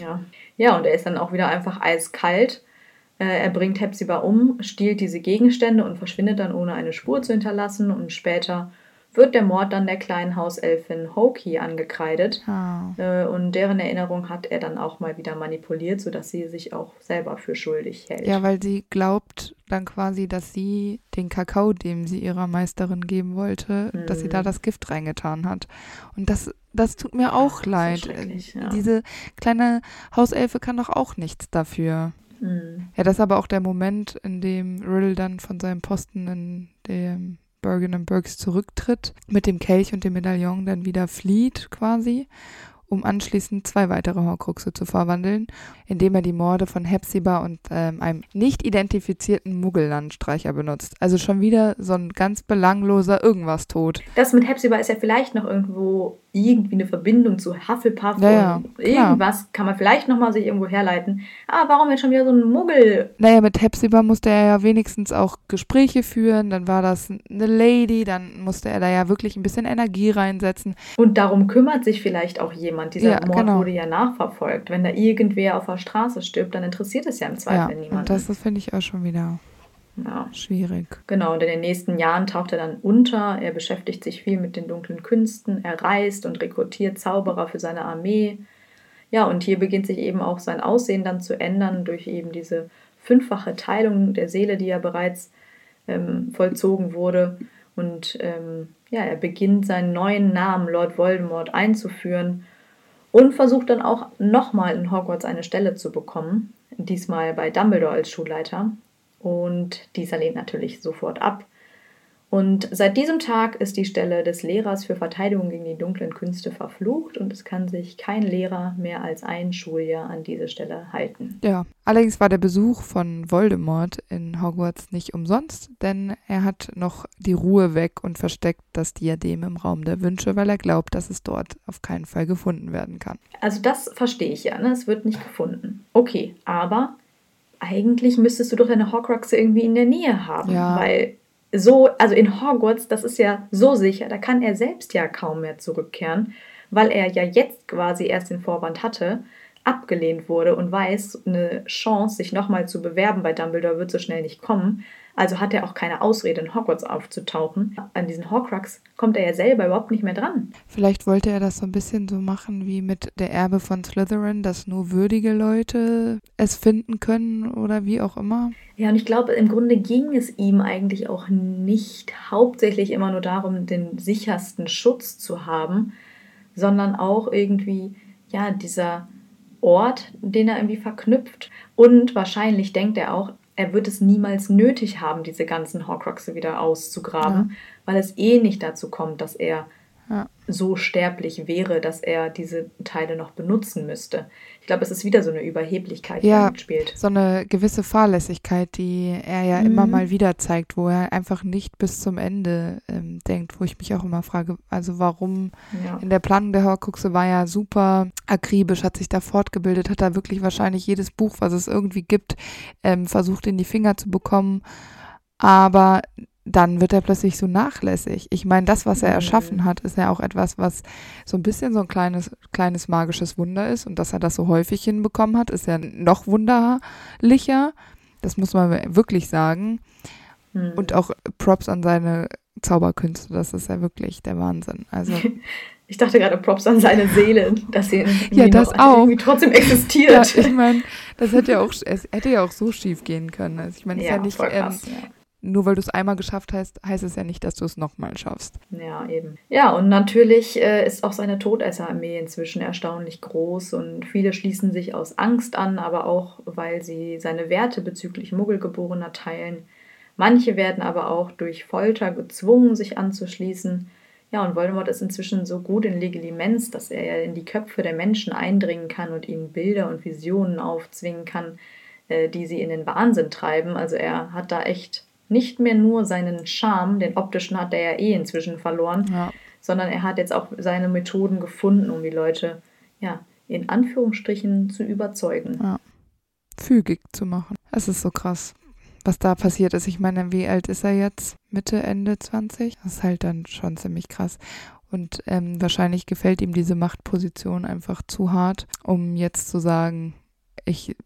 B: Ja. <laughs> ja, und er ist dann auch wieder einfach eiskalt. Äh, er bringt Hepzibah um, stiehlt diese Gegenstände und verschwindet dann ohne eine Spur zu hinterlassen. Und später wird der Mord dann der kleinen Hauselfin Hoki angekreidet. Äh, und deren Erinnerung hat er dann auch mal wieder manipuliert, sodass sie sich auch selber für schuldig hält.
C: Ja, weil sie glaubt dann quasi, dass sie den Kakao, dem sie ihrer Meisterin geben wollte, dass sie da
B: Mhm.
C: das Gift reingetan hat. Und das, das tut mir auch
B: so
C: leid.
B: ja.
C: Diese kleine Hauselfe kann doch auch nichts dafür.
B: Mhm.
C: Ja, das ist aber auch der Moment, in dem Riddle dann von seinem Posten in dem Bergen and Burks zurücktritt, mit dem Kelch und dem Medaillon dann wieder flieht quasi, um anschließend zwei weitere Horcruxe zu verwandeln, indem er die Morde von Hepzibah und ähm, einem nicht identifizierten Muggellandstreicher benutzt. Also schon wieder so ein ganz belangloser irgendwas tot.
B: Das mit Hepzibah ist ja vielleicht noch irgendwo irgendwie eine Verbindung zu Hufflepuff
C: Ja, ja,
B: und
C: klar.
B: irgendwas kann man vielleicht nochmal sich irgendwo herleiten. Aber warum jetzt schon wieder so ein Muggel?
C: Naja, mit Hepzibah musste er ja wenigstens auch Gespräche führen, dann war das eine Lady, dann musste er da ja wirklich ein bisschen Energie reinsetzen.
B: Und darum kümmert sich vielleicht auch jemand. Dieser
C: Ja,
B: Mord
C: genau.
B: wurde ja nachverfolgt. Wenn da irgendwer auf der Straße stirbt, dann interessiert es ja im
C: Ja,
B: Zweifel niemanden.
C: und das, das finde ich auch schon wieder
B: ja.
C: schwierig.
B: Genau, und in den nächsten Jahren taucht er dann unter. Er beschäftigt sich viel mit den dunklen Künsten. Er reist und rekrutiert Zauberer für seine Armee. Ja, und hier beginnt sich eben auch sein Aussehen dann zu ändern durch eben diese fünffache Teilung der Seele, die ja bereits ähm, vollzogen wurde. Und ähm, ja, er beginnt seinen neuen Namen Lord Voldemort einzuführen und versucht dann auch nochmal in Hogwarts eine Stelle zu bekommen. Diesmal bei Dumbledore als Schulleiter. Und dieser lehnt natürlich sofort ab. Und seit diesem Tag ist die Stelle des Lehrers für Verteidigung gegen die dunklen Künste verflucht und es kann sich kein Lehrer mehr als ein Schuljahr an diese Stelle halten.
C: Ja, allerdings war der Besuch von Voldemort in Hogwarts nicht umsonst, denn er hat noch die Ruhe weg und versteckt das Diadem im Raum der Wünsche, weil er glaubt, dass es dort auf keinen Fall gefunden werden kann.
B: Also das verstehe ich ja, ne? es wird nicht gefunden. Okay, aber eigentlich müsstest du doch deine Horcruxe irgendwie in der Nähe haben,
C: Ja.
B: weil so, also in Hogwarts, das ist ja so sicher, da kann er selbst ja kaum mehr zurückkehren, weil er ja jetzt quasi erst den Vorwand hatte, abgelehnt wurde und weiß, eine Chance, sich nochmal zu bewerben bei Dumbledore wird so schnell nicht kommen. Also hat er auch keine Ausrede, in Hogwarts aufzutauchen. An diesen Horcrux kommt er ja selber überhaupt nicht mehr dran.
C: Vielleicht wollte er das so ein bisschen so machen wie mit der Erbe von Slytherin, dass nur würdige Leute es finden können oder wie auch immer.
B: Ja, und ich glaube, im Grunde ging es ihm eigentlich auch nicht hauptsächlich immer nur darum, den sichersten Schutz zu haben, sondern auch irgendwie, ja, dieser Ort, den er irgendwie verknüpft. Und wahrscheinlich denkt er auch, er wird es niemals nötig haben, diese ganzen Horcruxe wieder auszugraben, weil es eh nicht dazu kommt, dass er
C: Ja.
B: so sterblich wäre, dass er diese Teile noch benutzen müsste. Ich glaube, es ist wieder so eine Überheblichkeit, die
C: Ja.
B: mitspielt.
C: So eine gewisse Fahrlässigkeit, die er ja
B: Mhm.
C: immer mal wieder zeigt, wo er einfach nicht bis zum Ende ähm, denkt, wo ich mich auch immer frage, also warum
B: Ja.
C: in der Planung der Horcruxe war er super akribisch, hat sich da fortgebildet, hat da wirklich wahrscheinlich jedes Buch, was es irgendwie gibt, ähm, versucht in die Finger zu bekommen. Aber dann wird er plötzlich so nachlässig. Ich meine, das, was er erschaffen hat, ist ja auch etwas, was so ein bisschen so ein kleines, kleines magisches Wunder ist. Und dass er das so häufig hinbekommen hat, ist ja noch wunderlicher. Das muss man wirklich sagen. Mhm. Und auch Props an seine Zauberkünste. Das ist ja wirklich der Wahnsinn. Also. <laughs>
B: Ich dachte gerade Props an seine Seele, dass sie <laughs>
C: ja, das auch.
B: trotzdem existiert.
C: Ja, ich meine, das hätte ja auch, es hätte ja auch so schief gehen können. Also ich meine, es ja, ist ja nicht, krass, ähm, ja nur weil du es einmal geschafft hast, heißt es ja nicht, dass du es nochmal schaffst.
B: Ja, eben. Ja, und natürlich äh, ist auch seine Todesserarmee inzwischen erstaunlich groß und viele schließen sich aus Angst an, aber auch, weil sie seine Werte bezüglich Muggelgeborener teilen. Manche werden aber auch durch Folter gezwungen, sich anzuschließen. Ja, und Voldemort ist inzwischen so gut in Legilimens, dass er in die Köpfe der Menschen eindringen kann und ihnen Bilder und Visionen aufzwingen kann, äh, die sie in den Wahnsinn treiben. Also er hat da echt nicht mehr nur seinen Charme, den optischen hat er ja eh inzwischen verloren, ja. sondern er hat jetzt auch seine Methoden gefunden, um die Leute, ja, in Anführungsstrichen zu überzeugen.
C: Ja. Fügig zu machen. Es ist so krass, was da passiert ist. Ich meine, wie alt ist er jetzt? Mitte, Ende 20? Das ist halt dann schon ziemlich krass. Und ähm, wahrscheinlich gefällt ihm diese Machtposition einfach zu hart, um jetzt zu sagen, ich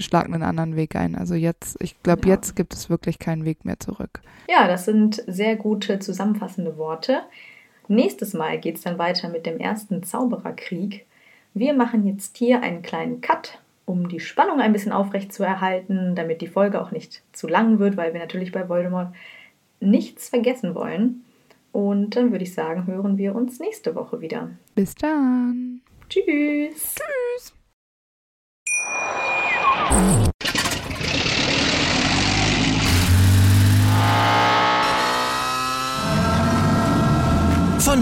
C: schlag einen anderen Weg ein. Also jetzt, ich glaube, ja. jetzt gibt es wirklich keinen Weg mehr zurück.
B: Ja, das sind sehr gute zusammenfassende Worte. Nächstes Mal geht es dann weiter mit dem ersten Zaubererkrieg. Wir machen jetzt hier einen kleinen Cut, um die Spannung ein bisschen aufrecht zu erhalten, damit die Folge auch nicht zu lang wird, weil wir natürlich bei Voldemort nichts vergessen wollen. Und dann würde ich sagen, hören wir uns nächste Woche wieder.
C: Bis dann.
B: Tschüss.
C: Tschüss.